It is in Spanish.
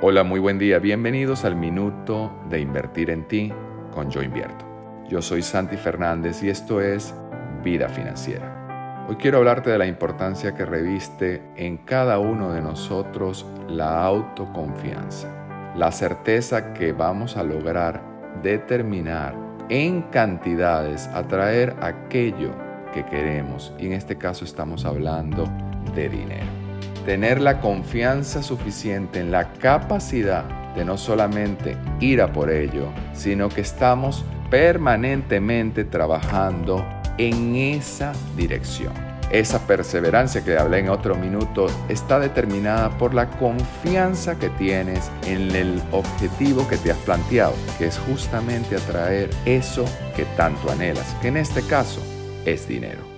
Hola, muy buen día. Bienvenidos al Minuto de Invertir en Ti con Yo Invierto. Yo soy Santi Fernández y esto es Vida Financiera. Hoy quiero hablarte de la importancia que reviste en cada uno de nosotros la autoconfianza, la certeza que vamos a lograr determinar en cantidades, atraer aquello que queremos. Y en este caso estamos hablando de dinero tener la confianza suficiente en la capacidad de no solamente ir a por ello, sino que estamos permanentemente trabajando en esa dirección. Esa perseverancia que hablé en otro minuto está determinada por la confianza que tienes en el objetivo que te has planteado, que es justamente atraer eso que tanto anhelas, que en este caso es dinero.